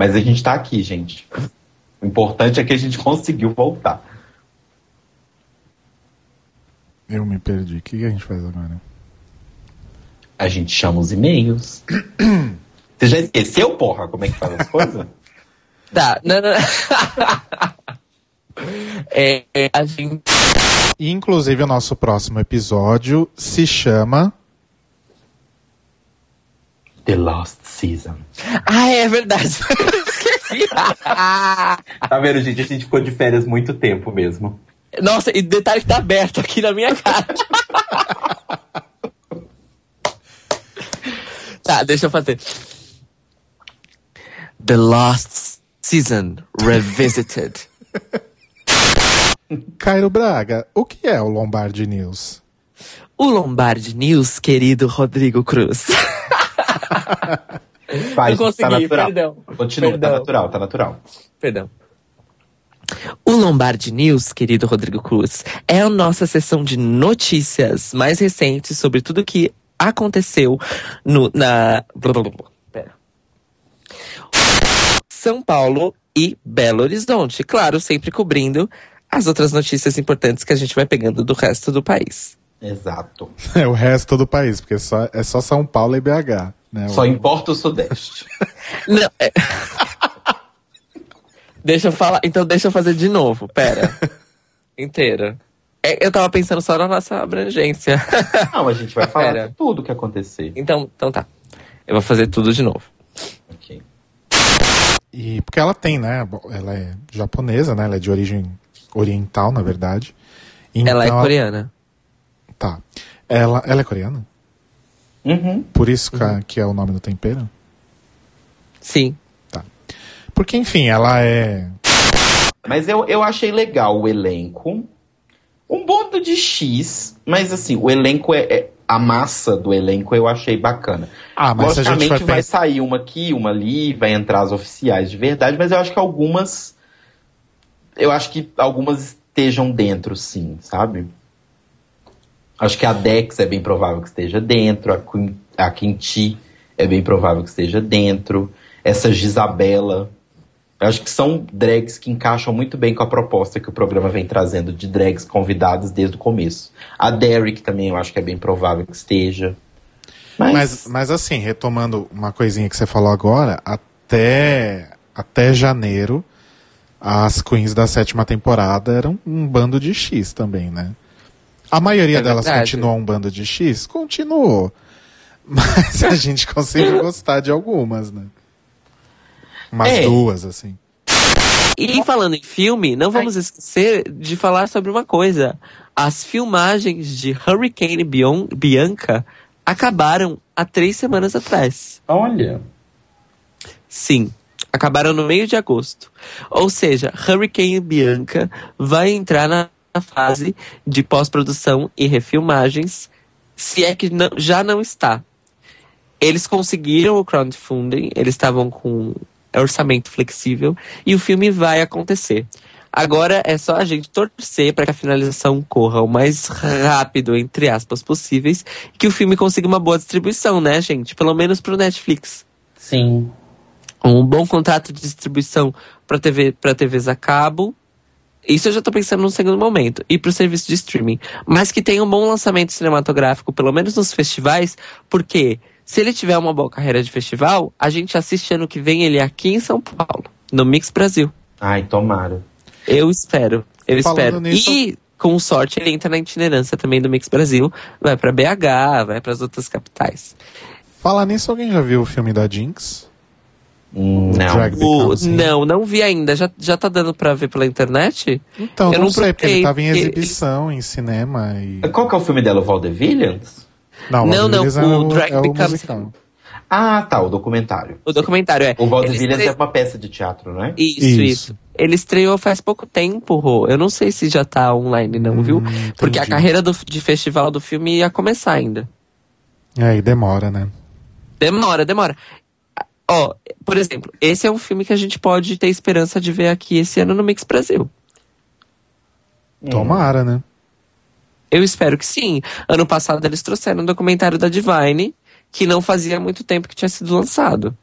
Mas a gente tá aqui, gente. O importante é que a gente conseguiu voltar. Eu me perdi. O que a gente faz agora? A gente chama os e-mails. Você já esqueceu, porra, como é que faz as coisas? Tá, não, não. é, a gente. Inclusive, o nosso próximo episódio se chama. The Lost Season. Ah, é verdade. tá vendo, gente? A gente ficou de férias muito tempo mesmo. Nossa, e detalhe que tá aberto aqui na minha cara. tá, deixa eu fazer. The Lost Season Revisited. Cairo Braga, o que é o Lombardi News? O Lombardi News, querido Rodrigo Cruz. Vai, Eu consegui, tá natural. perdão. Continua, Perdão. tá natural, tá natural. Perdão. O Lombardi News, querido Rodrigo Cruz, é a nossa sessão de notícias mais recentes sobre tudo que aconteceu no, na. blá, blá, blá, blá. Pera. São Paulo e Belo Horizonte. Claro, sempre cobrindo as outras notícias importantes que a gente vai pegando do resto do país. Exato. É o resto do país, porque só, é só São Paulo e BH. Né? Só O- importa o Sudeste. Não, é- deixa eu falar. Então deixa eu fazer de novo. Pera. Inteira. É, eu tava pensando só na nossa abrangência. Não, a gente vai falar Pera. de tudo que acontecer. então, então tá. Eu vou fazer tudo de novo. Ok. E porque ela tem, né? Ela é japonesa, né? Ela é de origem oriental, na verdade. Ela é Então, coreana. Tá. Ela, ela é coreana? Uhum. Por isso que, a- que é o nome do tempero? Sim. Porque, enfim, ela é. Mas eu, eu achei legal o elenco. Um bando de X, mas assim, o elenco é, é- A massa do elenco eu achei bacana. Ah, mas se a gente Logicamente vai vai pensar. sair uma aqui, uma ali, vai entrar as oficiais de verdade, mas eu acho que algumas. Eu acho que algumas estejam dentro, sim, sabe? Acho que a Dex é bem provável que esteja dentro, a, Quin- a Quinti é bem provável que esteja dentro, essa Gisabela. Acho que são drags que encaixam muito bem com a proposta que o programa vem trazendo de drags convidadas desde o começo. A Derek também eu acho que é bem provável que esteja. Mas, Mas, mas assim, retomando uma coisinha que você falou agora, até, até janeiro, as queens da sétima temporada eram um bando de X também, né? A maioria É delas verdade. continuou um bando de X? Continuou. Mas a gente conseguiu gostar de algumas, né? Umas É. duas, assim. E falando em filme, não vamos esquecer de falar sobre uma coisa. As filmagens de Hurricane Bion- Bianca acabaram há três semanas atrás. olha. Sim, acabaram no meio de agosto. Ou seja, Hurricane Bianca vai entrar na na fase de pós-produção e refilmagens, se é que não- já não está. Eles conseguiram o crowdfunding, eles estavam com orçamento flexível e o filme vai acontecer. Agora é só a gente torcer para que a finalização corra o mais rápido, entre aspas, possíveis, e que o filme consiga uma boa distribuição, né, gente? Pelo menos pro Netflix Sim. um bom contrato de distribuição para TV, para TVs a cabo. Isso eu já tô pensando no segundo momento. E pro serviço de streaming. Mas que tenha um bom lançamento cinematográfico, pelo menos nos festivais, porque se ele tiver uma boa carreira de festival, a gente assiste ano que vem ele aqui em São Paulo, no Mix Brasil. Ai, tomara. Eu espero. Eu Falando espero. nisso- E, com sorte, ele entra na itinerância também do Mix Brasil. Vai para BH, vai para as outras capitais. Falar nisso, alguém já viu o filme da Jinx? Hum, Não. O- Counselor? não, não vi ainda. Já, já tá dando pra ver pela internet? Então, Eu não, não sei, porque ele tava em exibição, em cinema e... Qual que é o filme dela? O Vaudevillians? Não, Não, não, é o o, Drag é o Becomes- musical. Ah, tá, o documentário. O documentário é. O Vaudevillians Ele é uma peça de teatro, não é? Isso, Isso. isso, Ele estreou faz pouco tempo, Rô. Eu não sei se já tá online, não, viu? Hum, Porque a entendi. carreira do- de festival do filme ia começar ainda. É, e demora, né? Demora, demora. Ó, por exemplo, esse é um filme que a gente pode ter esperança de ver aqui esse ano no Mix Brasil. Tomara, né? Eu espero que sim. Ano passado eles trouxeram um documentário da Divine, que não fazia muito tempo que tinha sido lançado.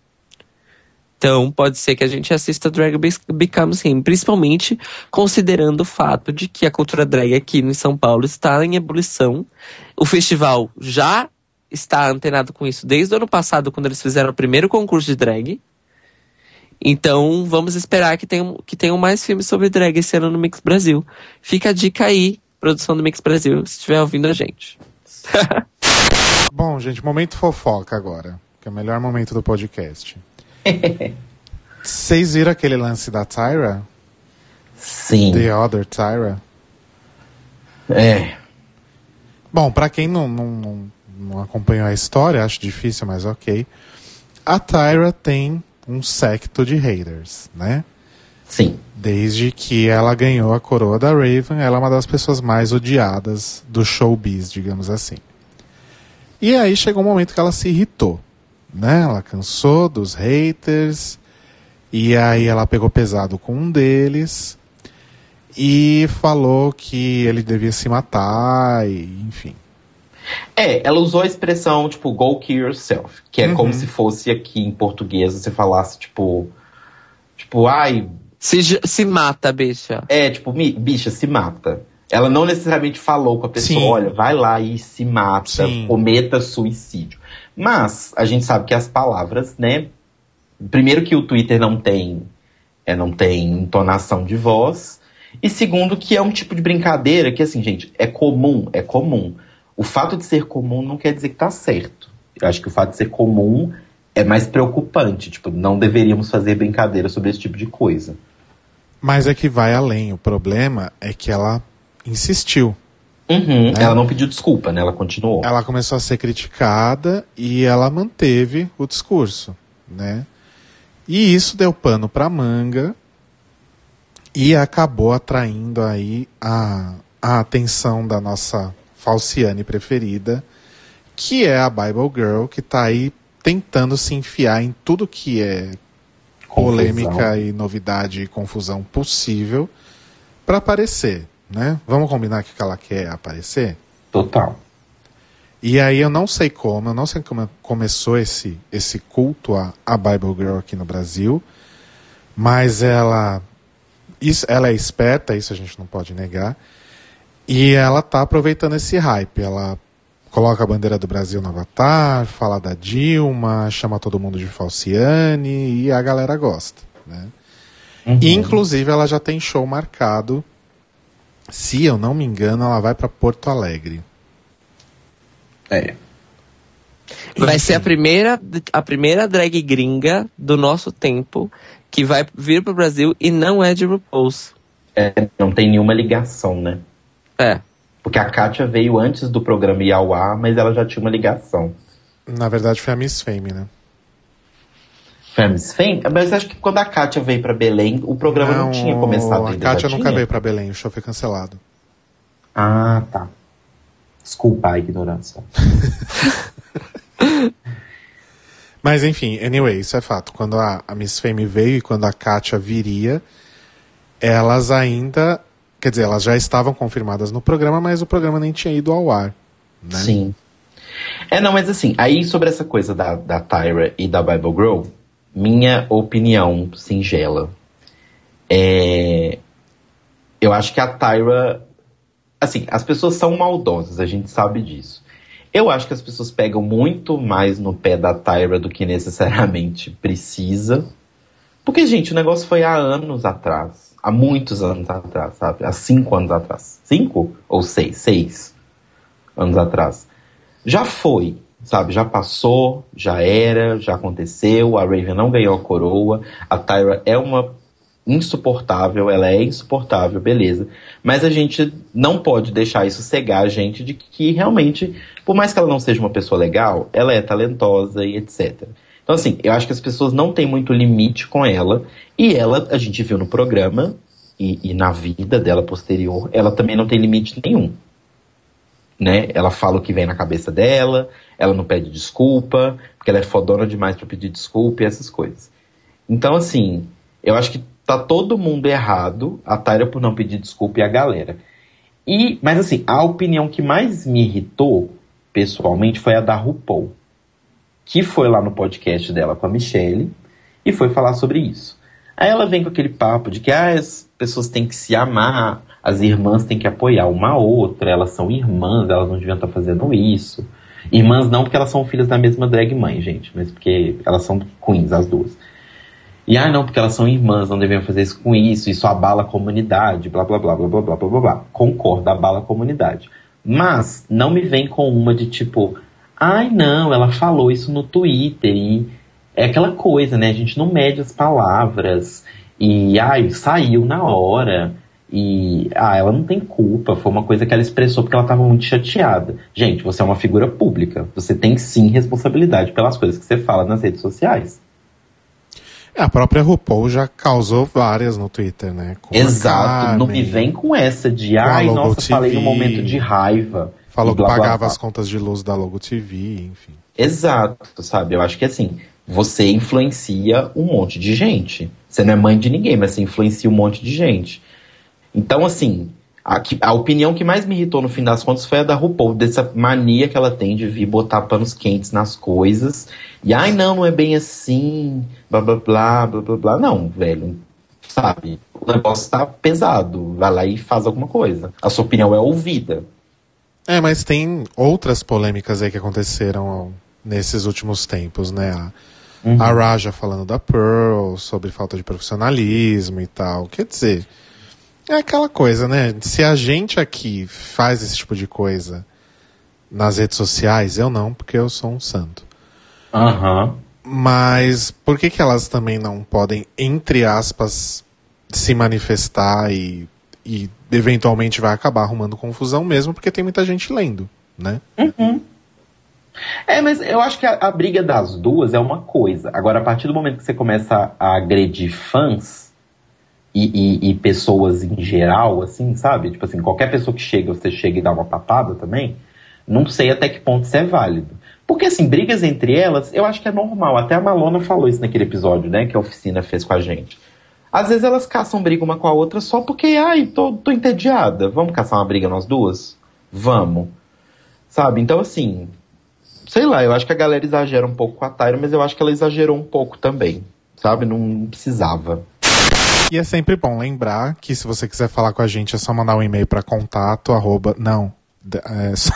Então, pode ser que a gente assista Drag Becomes Him, principalmente considerando o fato de que a cultura drag aqui em São Paulo está em ebulição. O festival já está antenado com isso desde o ano passado, quando eles fizeram o primeiro concurso de drag. Então, vamos esperar que tenham, que tenham mais filmes sobre drag esse ano no Mix Brasil. Fica a dica aí, produção do Mix Brasil, se estiver ouvindo a gente. Bom, gente, momento fofoca agora, que é o melhor momento do podcast. Vocês viram aquele lance da Tyra? Sim. The Other Tyra? É. Bom, para quem não, não, não, não acompanhou a história, acho difícil, mas ok. A Tyra tem um secto de haters, né? Sim. Desde que ela ganhou a coroa da Raven, ela é uma das pessoas mais odiadas do showbiz, digamos assim. E aí chegou um momento que ela se irritou né? Ela cansou dos haters e aí ela pegou pesado com um deles e falou que ele devia se matar e enfim. É, ela usou a expressão tipo go kill yourself, que é uhum. como se fosse aqui em português você falasse tipo tipo ai se, se mata, bicha. É, tipo, bicha, se mata. Ela não necessariamente falou com a pessoa, Sim. olha, vai lá e se mata, Sim. cometa suicídio. Mas a gente sabe que as palavras, né? Primeiro que o Twitter não tem, é, não tem entonação de voz. E segundo que é um tipo de brincadeira que, assim, gente, é comum, é comum. O fato de ser comum não quer dizer que tá certo. Eu acho que o fato de ser comum é mais preocupante. Tipo, não deveríamos fazer brincadeira sobre esse tipo de coisa. Mas é que vai além. O problema é que ela insistiu. Uhum. Né? Ela não pediu desculpa, né? Ela continuou. Ela começou a ser criticada e ela manteve o discurso, né? E isso deu pano para manga e acabou atraindo aí a, a atenção da nossa falciane preferida, que é a Bible Girl, que está aí tentando se enfiar em tudo que é polêmica confusão. e novidade e confusão possível para aparecer né? Vamos combinar que ela quer aparecer? Total. E aí eu não sei como, eu não sei como começou esse, esse culto à, à Bible Girl aqui no Brasil, mas ela, isso, ela é esperta, isso a gente não pode negar, e ela tá aproveitando esse hype. Ela coloca a bandeira do Brasil no avatar, fala da Dilma, chama todo mundo de Falciane, e a galera gosta, né? Uhum. Inclusive ela já tem show marcado se eu não me engano, ela vai para Porto Alegre. É. Vai Enfim. ser a primeira, a primeira drag gringa do nosso tempo que vai vir pro Brasil e não é de RuPaul's. É, não tem nenhuma ligação, né? É. Porque a Kátia veio antes do programa ir ao ar, mas ela já tinha uma ligação. Na verdade foi a Miss Fame, né? Famous Fame, mas acho que quando a Kátia veio para Belém, o programa não, não tinha começado ainda. A Kátia nunca veio para Belém, o show foi cancelado. Ah, tá. Desculpa a ignorância. mas enfim, anyway, isso é fato. Quando a, a Miss Fame veio e quando a Kátia viria, elas ainda. Quer dizer, elas já estavam confirmadas no programa, mas o programa nem tinha ido ao ar. Né? Sim. É, não, mas assim, aí sobre essa coisa da, da Tyra e da Bible Grow, minha opinião singela. É... Eu acho que a Tyra. Assim, as pessoas são maldosas, a gente sabe disso. Eu acho que as pessoas pegam muito mais no pé da Tyra do que necessariamente precisa. Porque, gente, o negócio foi há anos atrás. Há muitos anos atrás, sabe? Há cinco anos atrás. Cinco ou seis? Seis anos atrás. Já foi sabe? Já passou, já era, já aconteceu. A Raven não ganhou a coroa. A Tyra é uma insuportável, ela é insuportável, beleza. Mas a gente não pode deixar isso cegar a gente de que realmente, por mais que ela não seja uma pessoa legal, ela é talentosa e etc. Então, assim, eu acho que as pessoas não têm muito limite com ela. E ela, a gente viu no programa e, e na vida dela posterior, ela também não tem limite nenhum. Né? Ela fala o que vem na cabeça dela, ela não pede desculpa, porque ela é fodona demais para pedir desculpa e essas coisas. Então, assim, eu acho que tá todo mundo errado, a Tyra por não pedir desculpa e a galera. E, mas assim, a opinião que mais me irritou, pessoalmente, foi a da RuPaul. Que foi lá no podcast dela com a Michelle e foi falar sobre isso. Aí ela vem com aquele papo de que ah, as pessoas têm que se amar, as irmãs têm que apoiar uma outra, elas são irmãs, elas não deviam estar fazendo isso. Irmãs não porque elas são filhas da mesma drag mãe, gente, mas porque elas são queens, as duas. E ah, não, porque elas são irmãs, não deveriam fazer isso com isso, isso abala a comunidade, blá blá blá blá blá blá blá blá. Concordo, abala a comunidade. Mas não me vem com uma de tipo, ai não, ela falou isso no Twitter e é aquela coisa, né? A gente não mede as palavras e ai, saiu na hora. E ah, ela não tem culpa, foi uma coisa que ela expressou porque ela estava muito chateada. Gente, você é uma figura pública, você tem sim responsabilidade pelas coisas que você fala nas redes sociais. É, a própria RuPaul já causou várias no Twitter, né? Com Exato, não me vem com essa de ai, nossa, TV, falei num momento de raiva. Falou que pagava as contas de luz da Logo TV, enfim. Exato, sabe? Eu acho que assim, você influencia um monte de gente. Você não é mãe de ninguém, mas você influencia um monte de gente. Então, assim, a, a, opinião que mais me irritou no fim das contas foi a da RuPaul, dessa mania que ela tem de vir botar panos quentes nas coisas. E, ai, não, não é bem assim, blá, blá, blá, blá, blá, blá. Não, velho, sabe? O negócio tá pesado, vai lá e faz alguma coisa. A sua opinião é ouvida. É, mas tem outras polêmicas aí que aconteceram nesses últimos tempos, né? A, uhum. a Raja falando da Pearl, sobre falta de profissionalismo e tal. Quer dizer... É aquela coisa, né? Se a gente aqui faz esse tipo de coisa nas redes sociais, eu não, porque eu sou um santo. Aham. Uhum. Mas por que, que elas também não podem, entre aspas, se manifestar e, e eventualmente vai acabar arrumando confusão mesmo, porque tem muita gente lendo, né? Uhum. É, mas eu acho que a, a briga das duas é uma coisa. Agora, a partir do momento que você começa a agredir fãs, e, e, e, pessoas em geral, assim, sabe? Tipo assim, qualquer pessoa que chega, você chega e dá uma patada também, não sei até que ponto isso é válido. Porque, assim, brigas entre elas, eu acho que é normal. Até a Malona falou isso naquele episódio, né, que a oficina fez com a gente. Às vezes elas caçam briga uma com a outra só porque, ai, tô, tô entediada. Vamos caçar uma briga nós duas? Vamos. Sabe? Então, assim, sei lá, eu acho que a galera exagera um pouco com a Tyra, mas eu acho que ela exagerou um pouco também. Sabe? Não precisava. E é sempre bom lembrar que se você quiser falar com a gente é só mandar um e-mail para contato arroba, não, é só...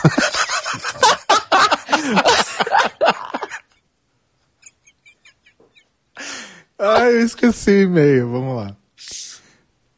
Ai, eu esqueci o e-mail, vamos lá.